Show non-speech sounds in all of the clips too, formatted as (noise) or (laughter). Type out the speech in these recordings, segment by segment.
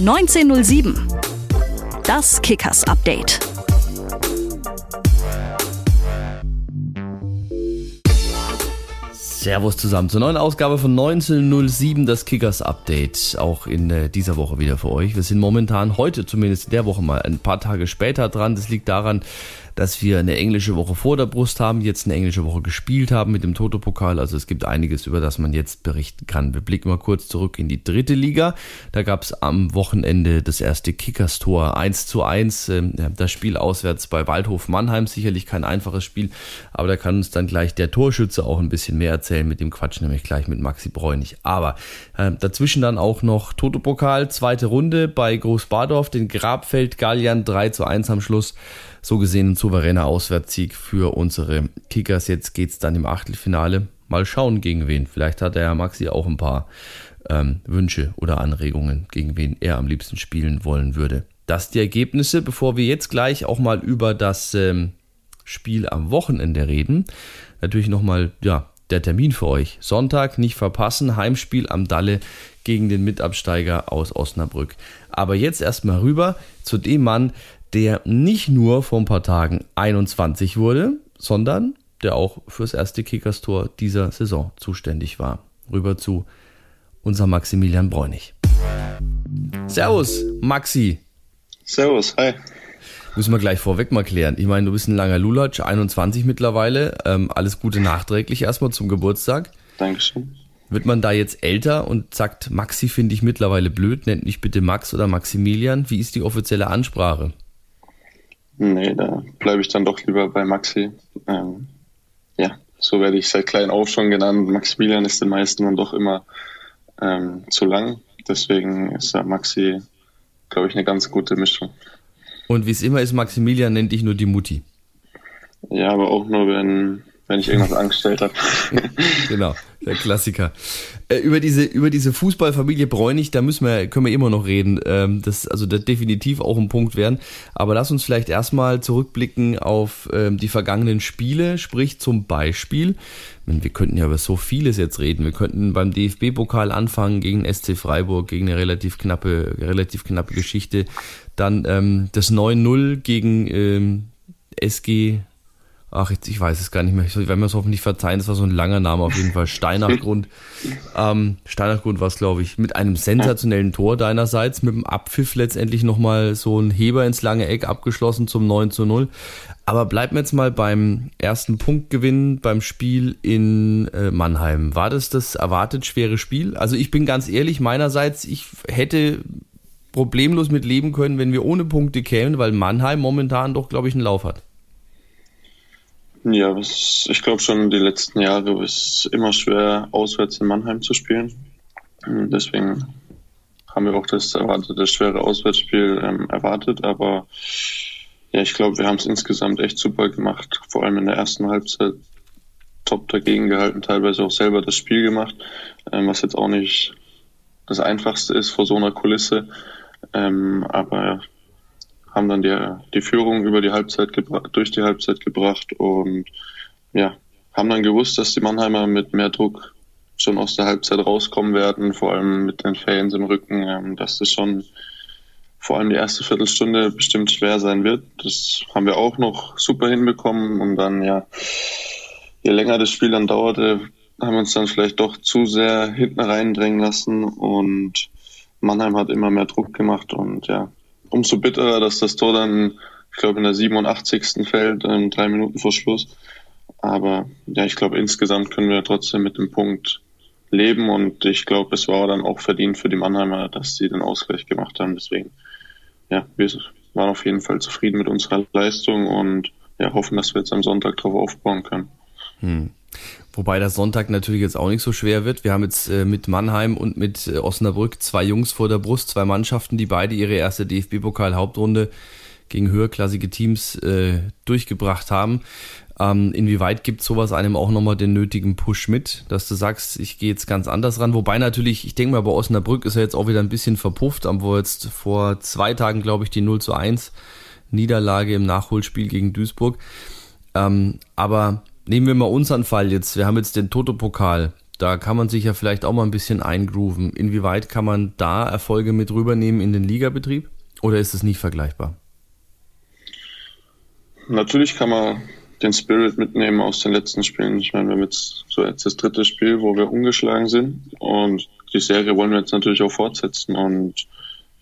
1907. Das Kickers Update. Servus zusammen zur neuen Ausgabe von 1907, das Kickers Update. Auch in äh, dieser Woche wieder für euch. Wir sind momentan heute zumindest in der Woche mal ein paar Tage später dran. Das liegt daran, dass wir eine englische Woche vor der Brust haben, jetzt eine englische Woche gespielt haben mit dem Toto-Pokal. Also es gibt einiges, über das man jetzt berichten kann. Wir blicken mal kurz zurück in die dritte Liga. Da gab es am Wochenende das erste Kickers-Tor 1 zu 1. Ähm, das Spiel auswärts bei Waldhof Mannheim. Sicherlich kein einfaches Spiel, aber da kann uns dann gleich der Torschütze auch ein bisschen mehr erzählen. Mit dem Quatsch nämlich gleich mit Maxi Bräunig. Aber äh, dazwischen dann auch noch Toto-Pokal, zweite Runde bei Großbadorf, den Grabfeld Gallian 3 zu 1 am Schluss so gesehen ein souveräner Auswärtssieg für unsere Kickers. Jetzt geht's dann im Achtelfinale. Mal schauen, gegen wen. Vielleicht hat der Herr Maxi auch ein paar ähm, Wünsche oder Anregungen, gegen wen er am liebsten spielen wollen würde. Das die Ergebnisse, bevor wir jetzt gleich auch mal über das ähm, Spiel am Wochenende reden. Natürlich nochmal, ja, der Termin für euch. Sonntag nicht verpassen, Heimspiel am Dalle gegen den Mitabsteiger aus Osnabrück. Aber jetzt erstmal rüber zu dem Mann, der nicht nur vor ein paar Tagen 21 wurde, sondern der auch fürs erste Kickerstor dieser Saison zuständig war. Rüber zu unser Maximilian Bräunig. Servus, Maxi. Servus, hi. Müssen wir gleich vorweg mal klären. Ich meine, du bist ein langer Lulatsch, 21 mittlerweile. Ähm, alles Gute nachträglich erstmal zum Geburtstag. Dankeschön. Wird man da jetzt älter und sagt, Maxi finde ich mittlerweile blöd, nennt mich bitte Max oder Maximilian? Wie ist die offizielle Ansprache? Nee, da bleibe ich dann doch lieber bei Maxi. Ähm, ja, so werde ich seit klein auf schon genannt. Maximilian ist den meisten dann doch immer ähm, zu lang. Deswegen ist da Maxi, glaube ich, eine ganz gute Mischung. Und wie es immer ist, Maximilian nennt dich nur die Mutti. Ja, aber auch nur, wenn, wenn ich irgendwas angestellt habe. (laughs) genau, der (laughs) Klassiker. Äh, über diese, über diese Fußballfamilie Bräunig, da müssen wir, können wir immer noch reden. Ähm, das, also das definitiv auch ein Punkt werden. Aber lass uns vielleicht erstmal zurückblicken auf ähm, die vergangenen Spiele, sprich zum Beispiel, wir könnten ja über so vieles jetzt reden. Wir könnten beim DFB-Pokal anfangen gegen SC Freiburg, gegen eine relativ knappe, relativ knappe Geschichte. Dann ähm, das 9-0 gegen ähm, SG Ach, ich weiß es gar nicht mehr. Ich werde mir es hoffentlich verzeihen. Das war so ein langer Name auf jeden Fall. Steinachgrund. (laughs) ähm, Steinachgrund war es, glaube ich. Mit einem sensationellen Tor deinerseits. Mit dem Abpfiff letztendlich nochmal so ein Heber ins lange Eck abgeschlossen zum 9 zu 0. Aber bleiben wir jetzt mal beim ersten Punktgewinn beim Spiel in äh, Mannheim. War das das erwartet schwere Spiel? Also ich bin ganz ehrlich, meinerseits, ich hätte problemlos mit leben können, wenn wir ohne Punkte kämen, weil Mannheim momentan doch, glaube ich, einen Lauf hat. Ja, was, ich glaube schon die letzten Jahre ist immer schwer, auswärts in Mannheim zu spielen. Deswegen haben wir auch das erwartete schwere Auswärtsspiel ähm, erwartet, aber ja, ich glaube, wir haben es insgesamt echt super gemacht, vor allem in der ersten Halbzeit top dagegen gehalten, teilweise auch selber das Spiel gemacht, ähm, was jetzt auch nicht das Einfachste ist vor so einer Kulisse. Ähm, aber haben dann die, die Führung über die Halbzeit durch die Halbzeit gebracht und ja, haben dann gewusst, dass die Mannheimer mit mehr Druck schon aus der Halbzeit rauskommen werden, vor allem mit den Fans im Rücken, ähm, dass das schon vor allem die erste Viertelstunde bestimmt schwer sein wird. Das haben wir auch noch super hinbekommen und dann ja, je länger das Spiel dann dauerte, haben wir uns dann vielleicht doch zu sehr hinten reindrängen lassen und Mannheim hat immer mehr Druck gemacht und ja, umso bitterer, dass das Tor dann, ich glaube, in der 87. fällt, ähm, drei Minuten vor Schluss. Aber ja, ich glaube, insgesamt können wir trotzdem mit dem Punkt leben und ich glaube, es war dann auch verdient für die Mannheimer, dass sie den Ausgleich gemacht haben. Deswegen, ja, wir waren auf jeden Fall zufrieden mit unserer Leistung und ja, hoffen, dass wir jetzt am Sonntag darauf aufbauen können. Hm. Wobei der Sonntag natürlich jetzt auch nicht so schwer wird. Wir haben jetzt äh, mit Mannheim und mit äh, Osnabrück zwei Jungs vor der Brust, zwei Mannschaften, die beide ihre erste DFB-Pokal-Hauptrunde gegen höherklassige Teams äh, durchgebracht haben. Ähm, inwieweit gibt sowas einem auch nochmal den nötigen Push mit, dass du sagst, ich gehe jetzt ganz anders ran? Wobei natürlich, ich denke mal, bei Osnabrück ist er jetzt auch wieder ein bisschen verpufft, wo jetzt vor zwei Tagen, glaube ich, die 0 zu 1 Niederlage im Nachholspiel gegen Duisburg. Ähm, aber nehmen wir mal unseren Fall jetzt. Wir haben jetzt den Toto-Pokal Da kann man sich ja vielleicht auch mal ein bisschen eingrooven. Inwieweit kann man da Erfolge mit rübernehmen in den Ligabetrieb? Oder ist es nicht vergleichbar? Natürlich kann man den Spirit mitnehmen aus den letzten Spielen. Ich meine, wir haben jetzt so jetzt das dritte Spiel, wo wir ungeschlagen sind. Und die Serie wollen wir jetzt natürlich auch fortsetzen. Und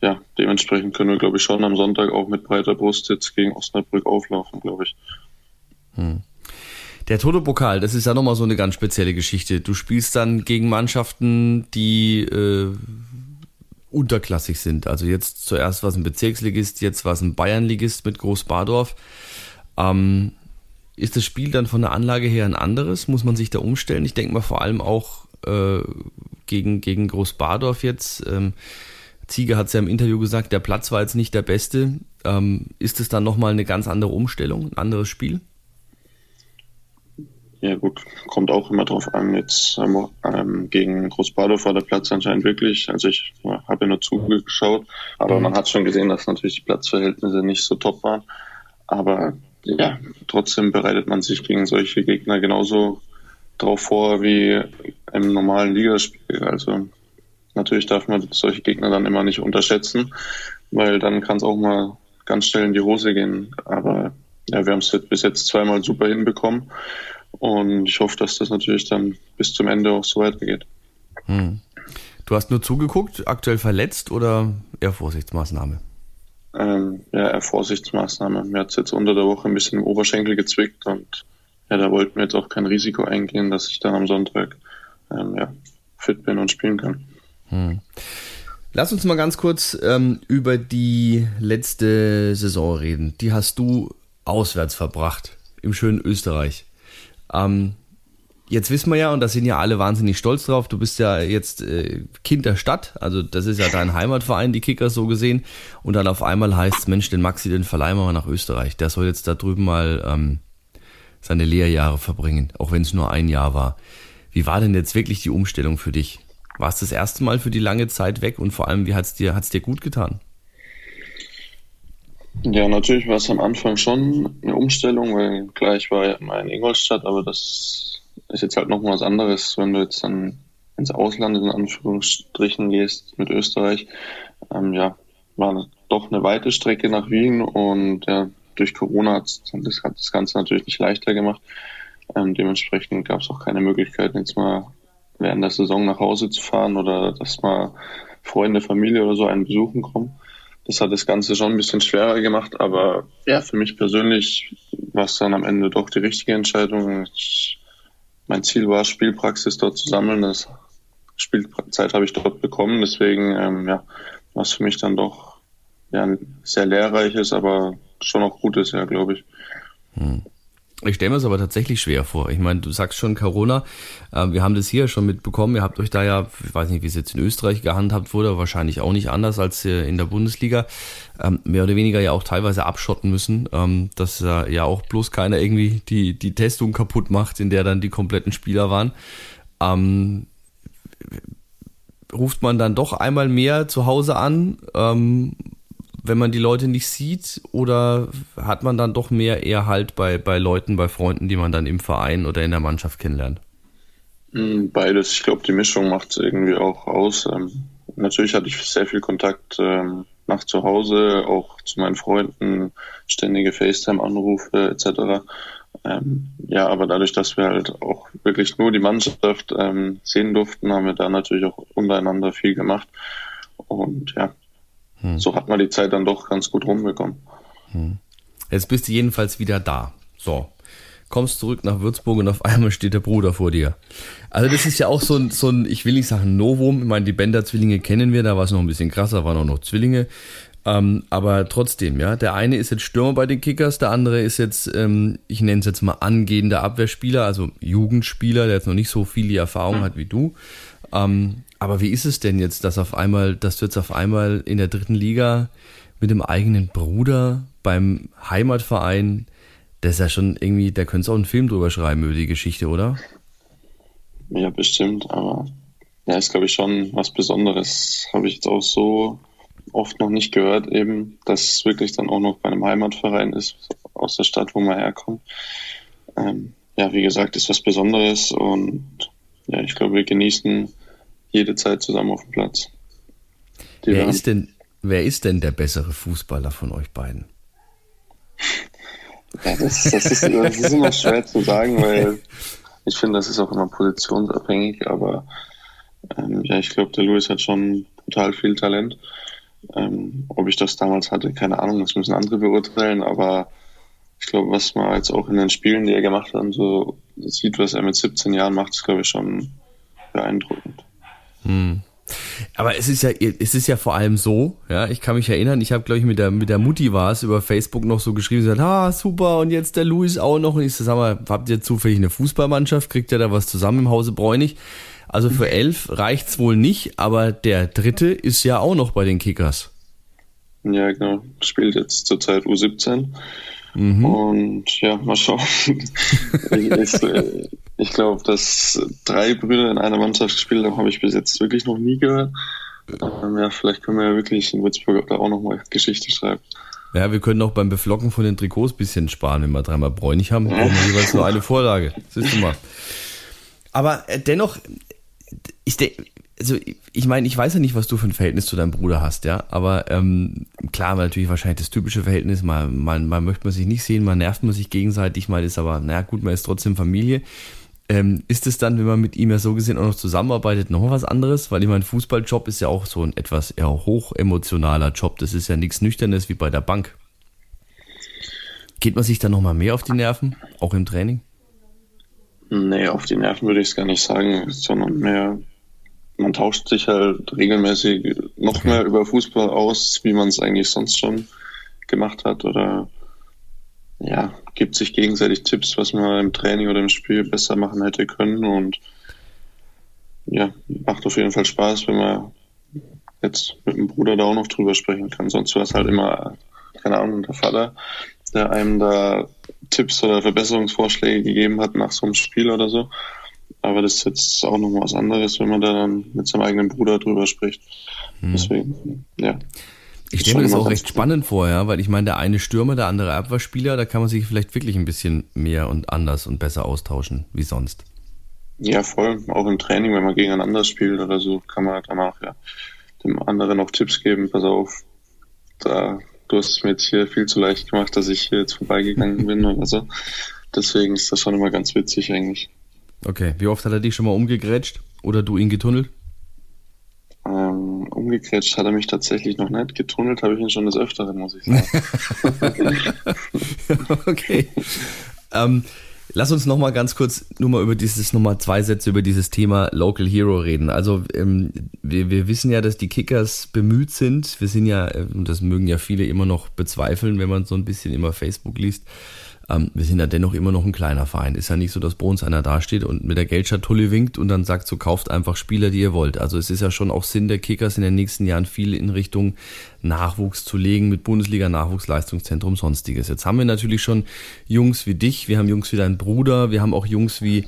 ja, dementsprechend können wir, glaube ich, schon am Sonntag auch mit breiter Brust jetzt gegen Osnabrück auflaufen, glaube ich. Hm. Der Toto-Pokal, das ist ja nochmal so eine ganz spezielle Geschichte. Du spielst dann gegen Mannschaften, die äh, unterklassig sind. Also jetzt zuerst war es ein Bezirksligist, jetzt war es ein Bayernligist mit Groß-Bardorf. Ähm, ist das Spiel dann von der Anlage her ein anderes? Muss man sich da umstellen? Ich denke mal vor allem auch äh, gegen, gegen Groß-Bardorf jetzt. Ähm, Ziege hat es ja im Interview gesagt, der Platz war jetzt nicht der beste. Ähm, ist es dann nochmal eine ganz andere Umstellung, ein anderes Spiel? Ja gut, kommt auch immer drauf an. Jetzt ähm, gegen Großbadorf war der Platz anscheinend wirklich, also ich habe ja nur zugeschaut, aber mhm. man hat schon gesehen, dass natürlich die Platzverhältnisse nicht so top waren. Aber ja, trotzdem bereitet man sich gegen solche Gegner genauso drauf vor wie im normalen Ligaspiel. Also natürlich darf man solche Gegner dann immer nicht unterschätzen, weil dann kann es auch mal ganz schnell in die Hose gehen. Aber ja, wir haben es bis jetzt zweimal super hinbekommen und ich hoffe, dass das natürlich dann bis zum Ende auch so weitergeht. Hm. Du hast nur zugeguckt, aktuell verletzt oder eher Vorsichtsmaßnahme? Ähm, ja, eher Vorsichtsmaßnahme. Mir hat es jetzt unter der Woche ein bisschen im Oberschenkel gezwickt und ja, da wollten wir jetzt auch kein Risiko eingehen, dass ich dann am Sonntag ähm, ja, fit bin und spielen kann. Hm. Lass uns mal ganz kurz ähm, über die letzte Saison reden. Die hast du auswärts verbracht, im schönen Österreich. Ähm, jetzt wissen wir ja, und da sind ja alle wahnsinnig stolz drauf, du bist ja jetzt äh, Kind der Stadt, also das ist ja dein Heimatverein, die Kickers so gesehen. Und dann auf einmal heißt es, Mensch, den Maxi, den verleihen wir mal nach Österreich. Der soll jetzt da drüben mal ähm, seine Lehrjahre verbringen, auch wenn es nur ein Jahr war. Wie war denn jetzt wirklich die Umstellung für dich? War es das erste Mal für die lange Zeit weg und vor allem, wie hat es dir, hat's dir gut getan? Ja, natürlich war es am Anfang schon eine Umstellung, weil klar, ich war ja immer in Ingolstadt, aber das ist jetzt halt noch mal was anderes, wenn du jetzt dann ins Ausland in Anführungsstrichen gehst mit Österreich. Ähm, ja, war doch eine weite Strecke nach Wien und ja, durch Corona hat das, hat das Ganze natürlich nicht leichter gemacht. Ähm, dementsprechend gab es auch keine Möglichkeit, jetzt mal während der Saison nach Hause zu fahren oder dass mal Freunde, Familie oder so einen besuchen kommen. Das hat das Ganze schon ein bisschen schwerer gemacht, aber ja, für mich persönlich war es dann am Ende doch die richtige Entscheidung. Ich, mein Ziel war, Spielpraxis dort zu sammeln. Das Spielzeit habe ich dort bekommen, deswegen ähm, ja, war es für mich dann doch ja, ein sehr lehrreiches, aber schon auch gutes Jahr, glaube ich. Hm. Ich stelle mir es aber tatsächlich schwer vor. Ich meine, du sagst schon Corona. Äh, wir haben das hier schon mitbekommen. Ihr habt euch da ja, ich weiß nicht, wie es jetzt in Österreich gehandhabt wurde, wahrscheinlich auch nicht anders als in der Bundesliga, ähm, mehr oder weniger ja auch teilweise abschotten müssen, ähm, dass äh, ja auch bloß keiner irgendwie die, die Testung kaputt macht, in der dann die kompletten Spieler waren. Ähm, ruft man dann doch einmal mehr zu Hause an? Ähm, wenn man die Leute nicht sieht oder hat man dann doch mehr eher halt bei, bei Leuten, bei Freunden, die man dann im Verein oder in der Mannschaft kennenlernt? Hm, beides. Ich glaube, die Mischung macht es irgendwie auch aus. Ähm, natürlich hatte ich sehr viel Kontakt ähm, nach zu Hause, auch zu meinen Freunden, ständige FaceTime-Anrufe etc. Ähm, ja, aber dadurch, dass wir halt auch wirklich nur die Mannschaft ähm, sehen durften, haben wir da natürlich auch untereinander viel gemacht. Und ja, hm. So hat man die Zeit dann doch ganz gut rumbekommen. Hm. Jetzt bist du jedenfalls wieder da. So. Kommst zurück nach Würzburg und auf einmal steht der Bruder vor dir. Also das ist ja auch so ein, so ein ich will nicht sagen Novum. Ich meine, die Bender-Zwillinge kennen wir, da war es noch ein bisschen krasser, waren auch noch Zwillinge. Ähm, aber trotzdem, ja, der eine ist jetzt Stürmer bei den Kickers, der andere ist jetzt, ähm, ich nenne es jetzt mal angehender Abwehrspieler, also Jugendspieler, der jetzt noch nicht so viel die Erfahrung hat wie du. Ähm, aber wie ist es denn jetzt, dass auf einmal, dass du jetzt auf einmal in der dritten Liga mit dem eigenen Bruder beim Heimatverein, das ist ja schon irgendwie, da könntest du auch einen Film drüber schreiben über die Geschichte, oder? Ja, bestimmt, aber ja, ist glaube ich schon was Besonderes. Habe ich jetzt auch so oft noch nicht gehört, eben, dass es wirklich dann auch noch bei einem Heimatverein ist, aus der Stadt, wo man herkommt. Ähm, ja, wie gesagt, ist was Besonderes und ja, ich glaube, wir genießen jede Zeit zusammen auf dem Platz. Wer ist, denn, wer ist denn der bessere Fußballer von euch beiden? Ja, das, das, ist, das ist immer schwer zu sagen, weil ich finde, das ist auch immer positionsabhängig, aber ähm, ja, ich glaube, der Luis hat schon total viel Talent. Ähm, ob ich das damals hatte, keine Ahnung, das müssen andere beurteilen, aber ich glaube, was man jetzt auch in den Spielen, die er gemacht hat, so sieht, was er mit 17 Jahren macht, ist, glaube ich, schon beeindruckend. Hm. Aber es ist ja, es ist ja vor allem so, ja, ich kann mich erinnern, ich habe, glaube ich, mit der, mit der Mutti war es über Facebook noch so geschrieben, sie hat, ah, super, und jetzt der Luis auch noch. Und ich so, sag mal, habt ihr zufällig eine Fußballmannschaft? Kriegt ihr da was zusammen im Hause Bräunig? Also für elf reicht's wohl nicht, aber der dritte ist ja auch noch bei den Kickers. Ja, genau. Spielt jetzt zurzeit U17. Mhm. Und ja, mal schauen. (laughs) ich, ich, ich glaube, dass drei Brüder in einer Mannschaft gespielt haben, habe ich bis jetzt wirklich noch nie gehört. Ähm, ja, vielleicht können wir ja wirklich in Würzburg da auch nochmal Geschichte schreiben. Ja, wir können auch beim Beflocken von den Trikots ein bisschen sparen, wenn wir dreimal bräunig haben, brauchen wir jeweils nur eine Vorlage. Siehst du mal. Aber äh, dennoch, ich denke, also ich meine, ich weiß ja nicht, was du für ein Verhältnis zu deinem Bruder hast, ja, aber ähm, klar, natürlich wahrscheinlich das typische Verhältnis, mal, mal, mal möchte man sich nicht sehen, mal nervt man sich gegenseitig, mal ist aber, naja gut, man ist trotzdem Familie. Ähm, ist es dann, wenn man mit ihm ja so gesehen auch noch zusammenarbeitet, noch was anderes? Weil ich meine, Fußballjob ist ja auch so ein etwas eher hochemotionaler Job. Das ist ja nichts Nüchternes wie bei der Bank. Geht man sich dann nochmal mehr auf die Nerven, auch im Training? Nee, auf die Nerven würde ich es gar nicht sagen, sondern mehr, man tauscht sich halt regelmäßig noch mehr über Fußball aus, wie man es eigentlich sonst schon gemacht hat oder ja, gibt sich gegenseitig Tipps, was man im Training oder im Spiel besser machen hätte können und ja, macht auf jeden Fall Spaß, wenn man jetzt mit dem Bruder da auch noch drüber sprechen kann. Sonst war es halt immer, keine Ahnung, der Vater, der einem da Tipps oder Verbesserungsvorschläge gegeben hat nach so einem Spiel oder so. Aber das ist jetzt auch noch was anderes, wenn man da dann mit seinem eigenen Bruder drüber spricht. Hm. Deswegen, ja. Ich stelle mir das auch recht spannend vor, ja, weil ich meine, der eine Stürmer, der andere Abwehrspieler, da kann man sich vielleicht wirklich ein bisschen mehr und anders und besser austauschen wie sonst. Ja, voll. Auch im Training, wenn man gegeneinander spielt oder so, kann man danach ja dem anderen auch Tipps geben. Pass auf, da du hast es mir jetzt hier viel zu leicht gemacht, dass ich hier jetzt vorbeigegangen (laughs) bin oder so. Deswegen ist das schon immer ganz witzig eigentlich. Okay, wie oft hat er dich schon mal umgegrätscht oder du ihn getunnelt? Ähm, umgekrätscht hat er mich tatsächlich noch nicht. Getunnelt habe ich ihn schon des Öfteren, muss ich sagen. (laughs) okay. Ähm, lass uns noch mal ganz kurz nur mal über dieses, noch mal zwei Sätze über dieses Thema Local Hero reden. Also ähm, wir, wir wissen ja, dass die Kickers bemüht sind. Wir sind ja, äh, und das mögen ja viele immer noch bezweifeln, wenn man so ein bisschen immer Facebook liest, ähm, wir sind ja dennoch immer noch ein kleiner Verein. Ist ja nicht so, dass bei uns einer dasteht und mit der Geldschatulle winkt und dann sagt, so kauft einfach Spieler, die ihr wollt. Also es ist ja schon auch Sinn der Kickers in den nächsten Jahren viel in Richtung Nachwuchs zu legen mit Bundesliga Nachwuchsleistungszentrum sonstiges. Jetzt haben wir natürlich schon Jungs wie dich, wir haben Jungs wie dein Bruder, wir haben auch Jungs wie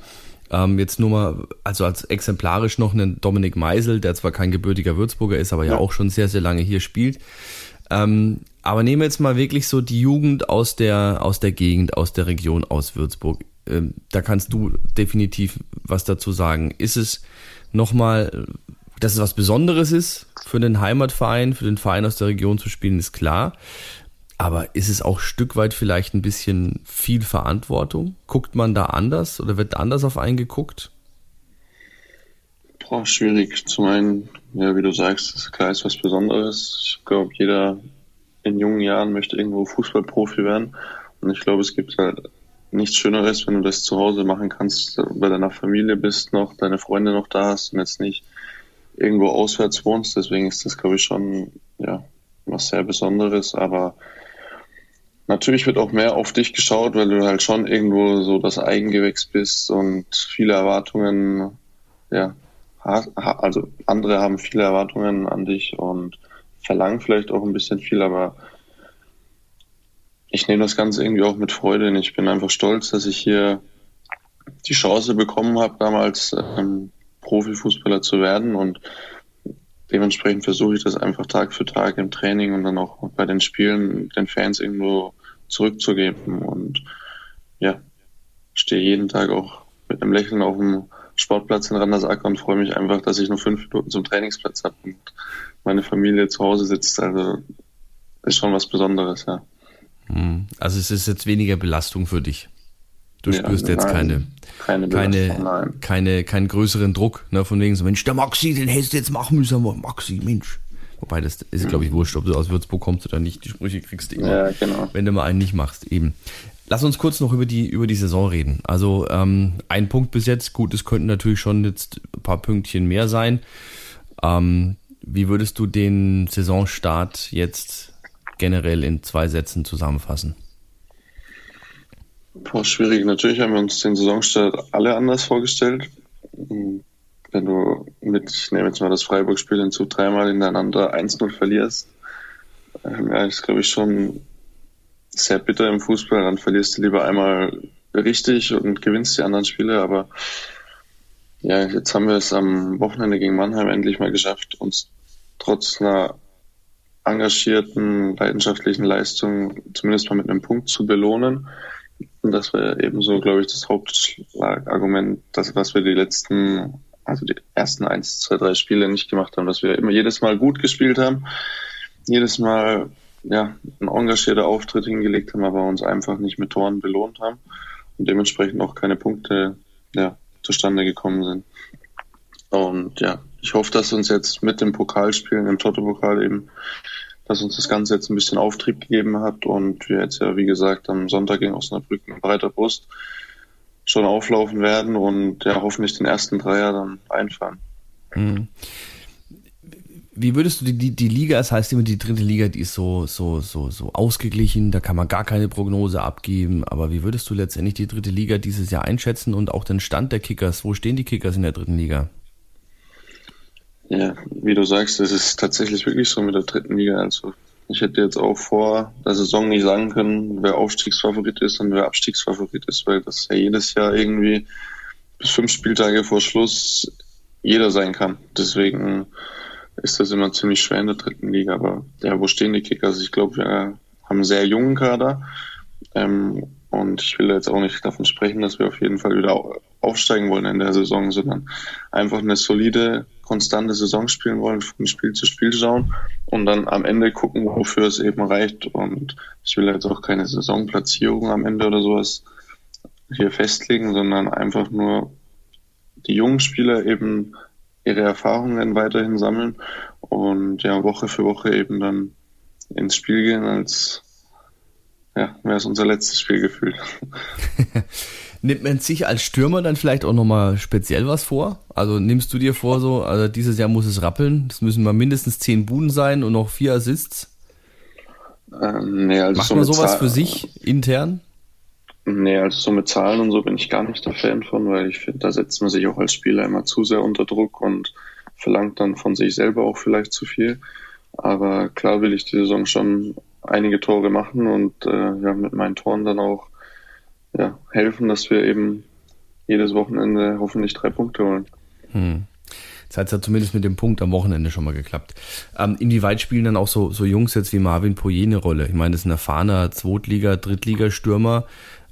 ähm, jetzt nur mal, also als exemplarisch noch einen Dominik Meisel, der zwar kein gebürtiger Würzburger ist, aber ja, ja auch schon sehr, sehr lange hier spielt. Ähm, aber nehmen wir jetzt mal wirklich so die Jugend aus der, aus der Gegend, aus der Region, aus Würzburg. Ähm, da kannst du definitiv was dazu sagen. Ist es nochmal, dass es was Besonderes ist, für den Heimatverein, für den Verein aus der Region zu spielen, ist klar. Aber ist es auch Stück weit vielleicht ein bisschen viel Verantwortung? Guckt man da anders oder wird anders auf einen geguckt? Boah, schwierig. Zum einen, ja, wie du sagst, klar ist was Besonderes. Ich glaube, jeder in jungen Jahren möchte irgendwo Fußballprofi werden. Und ich glaube, es gibt halt nichts Schöneres, wenn du das zu Hause machen kannst, bei deiner Familie bist noch, deine Freunde noch da hast und jetzt nicht irgendwo auswärts wohnst. Deswegen ist das, glaube ich, schon ja, was sehr Besonderes. Aber natürlich wird auch mehr auf dich geschaut, weil du halt schon irgendwo so das Eigengewächs bist und viele Erwartungen, ja, also andere haben viele Erwartungen an dich und verlangen vielleicht auch ein bisschen viel, aber ich nehme das Ganze irgendwie auch mit Freude und ich bin einfach stolz, dass ich hier die Chance bekommen habe, damals ähm, Profifußballer zu werden. Und dementsprechend versuche ich das einfach Tag für Tag im Training und dann auch bei den Spielen den Fans irgendwo zurückzugeben. Und ja, stehe jeden Tag auch mit einem Lächeln auf dem Sportplatz in Randersacker und freue mich einfach, dass ich nur fünf Minuten zum Trainingsplatz habe und meine Familie zu Hause sitzt. Also ist schon was Besonderes, ja. Hm. Also es ist jetzt weniger Belastung für dich. Du ja, spürst jetzt keine, keine, keine, keine, keinen größeren Druck, ne, von wegen so, Mensch, der Maxi, den hättest du jetzt machen müssen, Maxi, Mensch. Wobei, das ist, glaube ich, wurscht, ob du aus Würzburg kommst oder nicht. Die Sprüche kriegst du immer, ja, genau. wenn du mal einen nicht machst, eben. Lass uns kurz noch über die, über die Saison reden. Also, ähm, ein Punkt bis jetzt, gut, es könnten natürlich schon jetzt ein paar Pünktchen mehr sein. Ähm, wie würdest du den Saisonstart jetzt generell in zwei Sätzen zusammenfassen? Boah, schwierig. Natürlich haben wir uns den Saisonstart alle anders vorgestellt. Wenn du mit, ich nehme jetzt mal das Freiburg-Spiel hinzu, dreimal hintereinander 1-0 verlierst, ähm, ja, ist glaube ich schon sehr bitter im Fußball. Dann verlierst du lieber einmal richtig und gewinnst die anderen Spiele. Aber ja, jetzt haben wir es am Wochenende gegen Mannheim endlich mal geschafft, uns trotz einer engagierten, leidenschaftlichen Leistung zumindest mal mit einem Punkt zu belohnen. Und das war ebenso, glaube ich, das Hauptargument, dass was wir die letzten, also die ersten eins, zwei, drei Spiele nicht gemacht haben, dass wir immer jedes Mal gut gespielt haben, jedes Mal ja, einen engagierten Auftritt hingelegt haben, aber uns einfach nicht mit Toren belohnt haben und dementsprechend auch keine Punkte ja, zustande gekommen sind. Und ja, ich hoffe, dass uns jetzt mit dem Pokalspielen, im Toto-Pokal eben, dass uns das Ganze jetzt ein bisschen Auftrieb gegeben hat und wir jetzt ja, wie gesagt, am Sonntag gegen Osnabrück mit breiter Brust schon auflaufen werden und ja, hoffentlich den ersten Dreier dann einfahren. Mhm. Wie würdest du die, die, die Liga, das heißt immer die dritte Liga, die ist so, so, so, so ausgeglichen, da kann man gar keine Prognose abgeben, aber wie würdest du letztendlich die dritte Liga dieses Jahr einschätzen und auch den Stand der Kickers? Wo stehen die Kickers in der dritten Liga? Ja, wie du sagst, es ist tatsächlich wirklich so mit der dritten Liga. Also ich hätte jetzt auch vor der Saison nicht sagen können, wer Aufstiegsfavorit ist und wer Abstiegsfavorit ist, weil das ja jedes Jahr irgendwie bis fünf Spieltage vor Schluss jeder sein kann. Deswegen ist das immer ziemlich schwer in der dritten Liga. Aber ja, wo stehen die Kickers? Also ich glaube, wir haben einen sehr jungen Kader. Ähm, und ich will jetzt auch nicht davon sprechen, dass wir auf jeden Fall wieder aufsteigen wollen in der Saison, sondern einfach eine solide, konstante Saison spielen wollen, von Spiel zu Spiel schauen und dann am Ende gucken, wofür es eben reicht. Und ich will jetzt auch keine Saisonplatzierung am Ende oder sowas hier festlegen, sondern einfach nur die jungen Spieler eben ihre Erfahrungen weiterhin sammeln und ja, Woche für Woche eben dann ins Spiel gehen, als ja, wäre es unser letztes Spiel gefühlt. (laughs) Nimmt man sich als Stürmer dann vielleicht auch nochmal speziell was vor? Also nimmst du dir vor, so, also dieses Jahr muss es rappeln, es müssen mal mindestens zehn Buden sein und noch vier Assists? Ähm, nee, also Macht so man sowas Zahl für sich intern? Nee, also so mit Zahlen und so bin ich gar nicht der Fan von, weil ich finde, da setzt man sich auch als Spieler immer zu sehr unter Druck und verlangt dann von sich selber auch vielleicht zu viel. Aber klar will ich die Saison schon einige Tore machen und äh, ja, mit meinen Toren dann auch ja, helfen, dass wir eben jedes Wochenende hoffentlich drei Punkte holen. Hm. Das hat ja zumindest mit dem Punkt am Wochenende schon mal geklappt. Ähm, inwieweit spielen dann auch so, so Jungs jetzt wie Marvin Poyer eine Rolle? Ich meine, das ist ein erfahrener Zweitliga-, Drittligastürmer.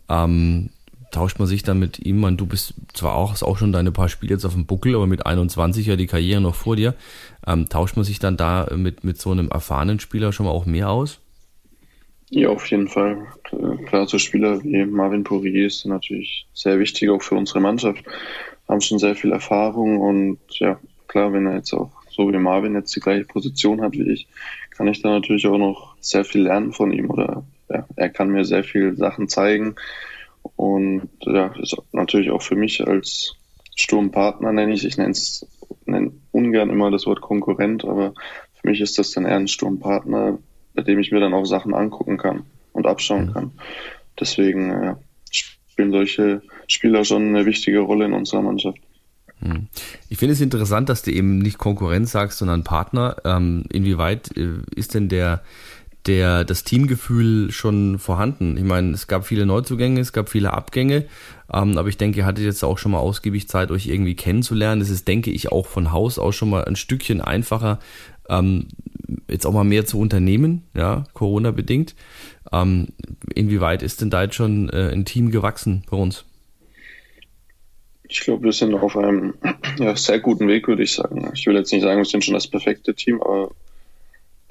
Ähm, tauscht man sich dann mit ihm an? Du bist zwar auch, hast auch schon deine paar Spiele jetzt auf dem Buckel, aber mit 21 ja die Karriere noch vor dir. Ähm, tauscht man sich dann da mit, mit so einem erfahrenen Spieler schon mal auch mehr aus? Ja, auf jeden Fall. Klar, so Spieler wie Marvin Poirier ist natürlich sehr wichtig auch für unsere Mannschaft. Haben schon sehr viel Erfahrung und ja, klar, wenn er jetzt auch so wie Marvin jetzt die gleiche Position hat wie ich, kann ich da natürlich auch noch sehr viel lernen von ihm oder ja, er kann mir sehr viele Sachen zeigen und ja, ist natürlich auch für mich als Sturmpartner nenne ich, ich nenne es nenne ungern immer das Wort Konkurrent, aber für mich ist das dann eher ein Sturmpartner, bei dem ich mir dann auch Sachen angucken kann und abschauen mhm. kann. Deswegen äh, spielen solche Spieler schon eine wichtige Rolle in unserer Mannschaft. Mhm. Ich finde es interessant, dass du eben nicht Konkurrenz sagst, sondern Partner. Ähm, inwieweit äh, ist denn der, der, das Teamgefühl schon vorhanden? Ich meine, es gab viele Neuzugänge, es gab viele Abgänge, ähm, aber ich denke, ihr hattet jetzt auch schon mal ausgiebig Zeit, euch irgendwie kennenzulernen. Es ist, denke ich, auch von Haus aus schon mal ein Stückchen einfacher, ähm, jetzt auch mal mehr zu unternehmen, ja, Corona bedingt. Ähm, inwieweit ist denn da jetzt schon äh, ein Team gewachsen bei uns? Ich glaube, wir sind auf einem ja, sehr guten Weg, würde ich sagen. Ich will jetzt nicht sagen, wir sind schon das perfekte Team, aber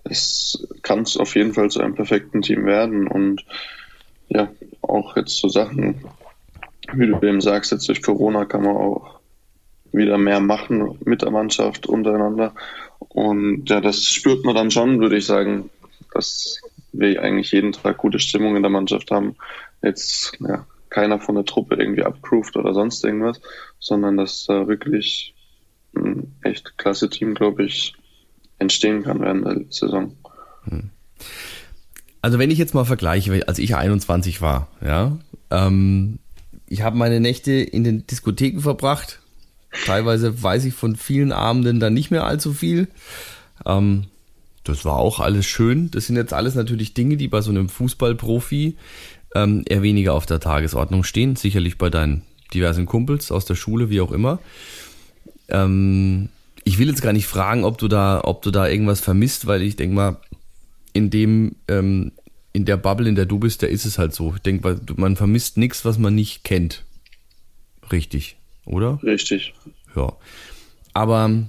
es kann auf jeden Fall zu einem perfekten Team werden. Und ja, auch jetzt so Sachen, wie du eben sagst, jetzt durch Corona kann man auch wieder mehr machen mit der Mannschaft untereinander. Und ja, das spürt man dann schon, würde ich sagen, dass wir eigentlich jeden Tag gute Stimmung in der Mannschaft haben. Jetzt ja, keiner von der Truppe irgendwie abgroovt oder sonst irgendwas, sondern dass da wirklich ein echt klasse Team, glaube ich, entstehen kann während der Saison. Hm. Also wenn ich jetzt mal vergleiche, als ich 21 war, ja, ähm, ich habe meine Nächte in den Diskotheken verbracht. Teilweise weiß ich von vielen Abenden dann nicht mehr allzu viel. Ähm, das war auch alles schön. Das sind jetzt alles natürlich Dinge, die bei so einem Fußballprofi ähm, eher weniger auf der Tagesordnung stehen. Sicherlich bei deinen diversen Kumpels aus der Schule, wie auch immer. Ähm, ich will jetzt gar nicht fragen, ob du da, ob du da irgendwas vermisst, weil ich denke mal, in dem, ähm, in der Bubble, in der du bist, da ist es halt so. Ich denke, man vermisst nichts, was man nicht kennt. Richtig, oder? Richtig. Ja. Aber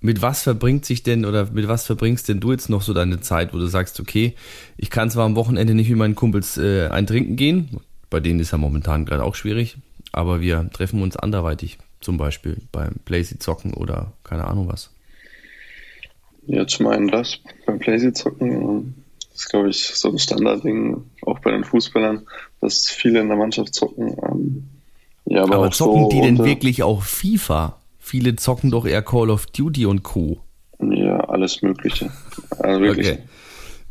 mit was verbringt sich denn oder mit was verbringst denn du jetzt noch so deine Zeit, wo du sagst, okay, ich kann zwar am Wochenende nicht mit meinen Kumpels äh, ein Trinken gehen, bei denen ist ja momentan gerade auch schwierig, aber wir treffen uns anderweitig. Zum Beispiel beim Playsy zocken oder keine Ahnung was. Ja, zum einen das, beim Playsy zocken. Das ist, glaube ich, so ein Standardding, auch bei den Fußballern, dass viele in der Mannschaft zocken. Ähm, ja, aber, aber zocken so die denn wirklich auch FIFA? Viele zocken doch eher Call of Duty und Co. Ja, alles Mögliche. Also wirklich. Okay.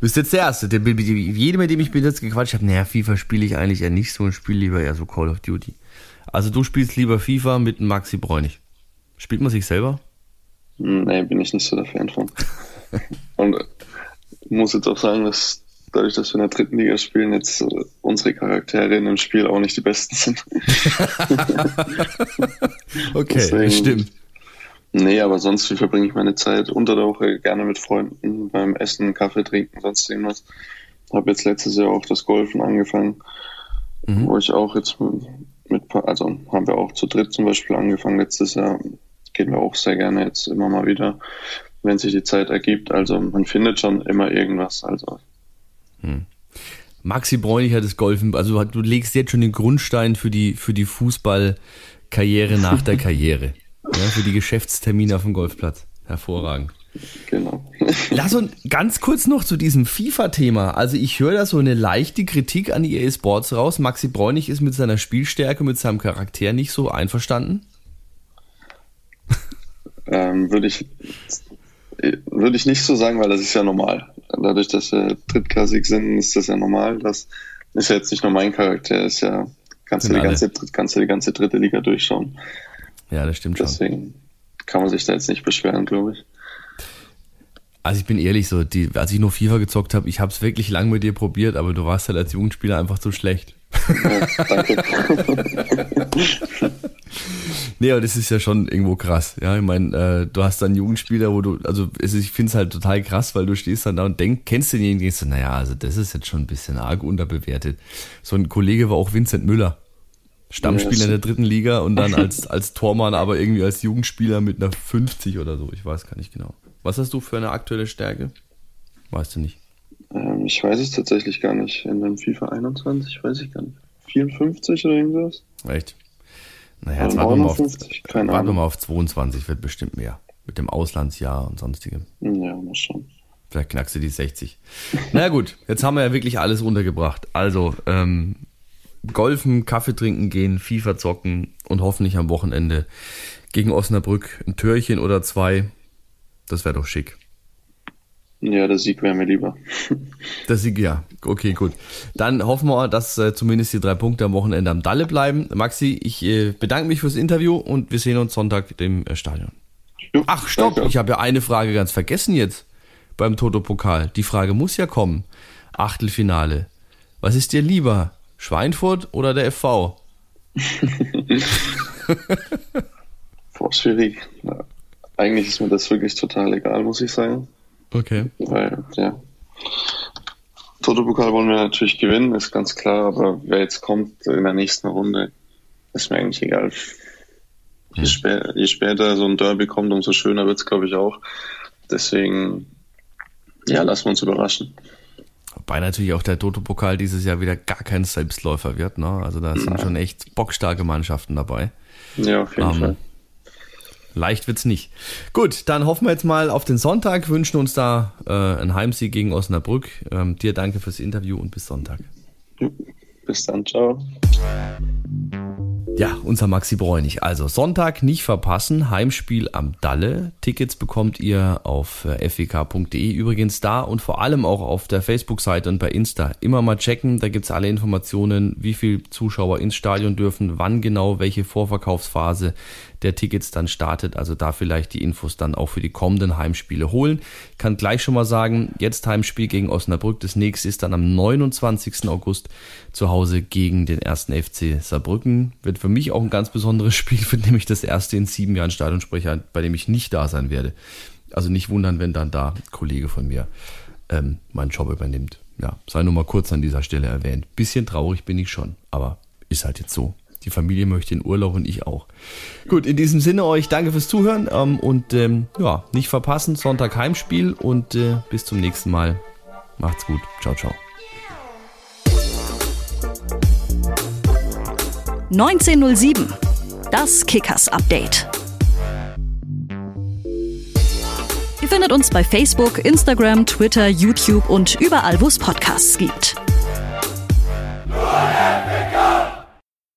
Du bist jetzt der Erste. Der, jede, mit dem ich bis jetzt gequatscht habe, naja, FIFA spiele ich eigentlich eher nicht so und spiele lieber eher so Call of Duty. Also du spielst lieber FIFA mit Maxi Bräunig. Spielt man sich selber? Nee, bin ich nicht so der Fan von. Und muss jetzt auch sagen, dass dadurch, dass wir in der dritten Liga spielen, jetzt unsere Charaktere in dem Spiel auch nicht die besten sind. (laughs) okay, Deswegen, stimmt. Nee, aber sonst, wie verbringe ich meine Zeit unter der Woche gerne mit Freunden, beim Essen, Kaffee trinken, sonst irgendwas. Habe jetzt letztes Jahr auch das Golfen angefangen, mhm. wo ich auch jetzt mit, also haben wir auch zu dritt zum Beispiel angefangen letztes Jahr. Gehen wir auch sehr gerne jetzt immer mal wieder, wenn sich die Zeit ergibt. Also man findet schon immer irgendwas. Also. Hm. Maxi Bräunig hat das Golfen, also du legst jetzt schon den Grundstein für die, für die Fußballkarriere nach der (laughs) Karriere. ja, für die Geschäftstermine auf dem Golfplatz. Hervorragend. Genau. (laughs) Lass uns ganz kurz noch zu diesem FIFA-Thema. Also ich höre da so eine leichte Kritik an EA Sports raus. Maxi Bräunig ist mit seiner Spielstärke, mit seinem Charakter nicht so einverstanden. Ähm, würde ich würde ich nicht so sagen, weil das ist ja normal. Dadurch, dass wir drittklassig sind, ist das ja normal. Das ist ja jetzt nicht nur mein Charakter, ist ja kannst du die ganze, kannst du die ganze dritte Liga durchschauen. Ja, das stimmt Deswegen schon. Deswegen kann man sich da jetzt nicht beschweren, glaube ich. Also ich bin ehrlich, so die, als ich nur FIFA gezockt habe, ich habe es wirklich lang mit dir probiert, aber du warst halt als Jugendspieler einfach zu schlecht. Ja, danke. nee, aber das ist ja schon irgendwo krass. Ja, ich meine, äh, du hast dann Jugendspieler, wo du, also ist, ich finde es halt total krass, weil du stehst dann da und denkst, kennst du denjenigen, denkst du, naja, also das ist jetzt schon ein bisschen arg unterbewertet. So ein Kollege war auch Vincent Müller. Stammspieler in der dritten Liga und dann (laughs) als, als Tormann, aber irgendwie als Jugendspieler mit einer 50 oder so. Ich weiß gar nicht genau. Was hast du für eine aktuelle Stärke? Weißt du nicht. Ähm, ich weiß es tatsächlich gar nicht. In dem FIFA 21 weiß ich gar nicht. 54 oder irgendwas? Echt? Naja, jetzt warten wir, mal auf, warten wir mal auf 22, wird bestimmt mehr. Mit dem Auslandsjahr und sonstigem. Ja, muss schon. Vielleicht knackst du die 60. (laughs) Na gut, jetzt haben wir ja wirklich alles runtergebracht. Also, ähm, Golfen, Kaffee trinken gehen, FIFA zocken und hoffentlich am Wochenende gegen Osnabrück ein Türchen oder zwei. Das wäre doch schick. Ja, der Sieg wäre mir lieber. (laughs) Der Sieg, ja. Okay, gut. Dann hoffen wir, dass äh, zumindest die drei Punkte am Wochenende am Dalle bleiben. Maxi, ich äh, bedanke mich fürs Interview und wir sehen uns Sonntag im äh, Stadion. Ach, stopp, ich habe ja eine Frage ganz vergessen jetzt beim Toto-Pokal. Die Frage muss ja kommen. Achtelfinale. Was ist dir lieber? Schweinfurt oder der FV? Boah, schwierig. Eigentlich ist mir das wirklich total egal, muss ich sagen. Okay. Weil, ja. Toto-Pokal wollen wir natürlich gewinnen, ist ganz klar, aber wer jetzt kommt in der nächsten Runde, ist mir eigentlich egal. je, spä je später so ein Derby kommt, umso schöner wird es, glaube ich, auch. Deswegen, ja, lassen wir uns überraschen. Wobei natürlich auch der Toto-Pokal dieses Jahr wieder gar kein Selbstläufer wird. Ne? Also da sind schon echt bockstarke Mannschaften dabei. Ja, auf jeden um, ähm, Fall. Leicht wird's nicht. Gut, dann hoffen wir jetzt mal auf den Sonntag, wünschen uns da äh, einen Heimsieg gegen Osnabrück. Ähm, dir danke fürs Interview und bis Sonntag. Bis dann, ciao. Ja, unser Maxi Bräunig. Also Sonntag nicht verpassen, Heimspiel am Dalle. Tickets bekommt ihr auf äh, fwk.de übrigens da und vor allem auch auf der Facebook-Seite und bei Insta. Immer mal checken, da gibt's alle Informationen, wie viel Zuschauer ins Stadion dürfen, wann genau welche Vorverkaufsphase der Tickets dann startet. Also da vielleicht die Infos dann auch für die kommenden Heimspiele holen. Ich kann gleich schon mal sagen, jetzt Heimspiel gegen Osnabrück. Das nächste ist dann am 29. August zu Hause gegen den ersten FC Saarbrücken. Wird für mich auch ein ganz besonderes Spiel, (laughs) wird nämlich das erste in sieben Jahren Stadionsprecher, bei dem ich nicht da sein werde. Also nicht wundern, wenn dann da ein Kollege von mir ähm, meinen Job übernimmt. Ja, sei nur mal kurz an dieser Stelle erwähnt. Bisschen traurig bin ich schon, aber ist halt jetzt so. Die Familie möchte in Urlaub und ich auch. Gut, in diesem Sinne euch danke fürs Zuhören ähm, und ähm, ja, nicht verpassen, Sonntag Heimspiel und äh, bis zum nächsten Mal. Macht's gut. Ciao, ciao. 1907. Das Kickers Update. Ihr findet uns bei Facebook, Instagram, Twitter, YouTube und überall, wo es Podcasts gibt.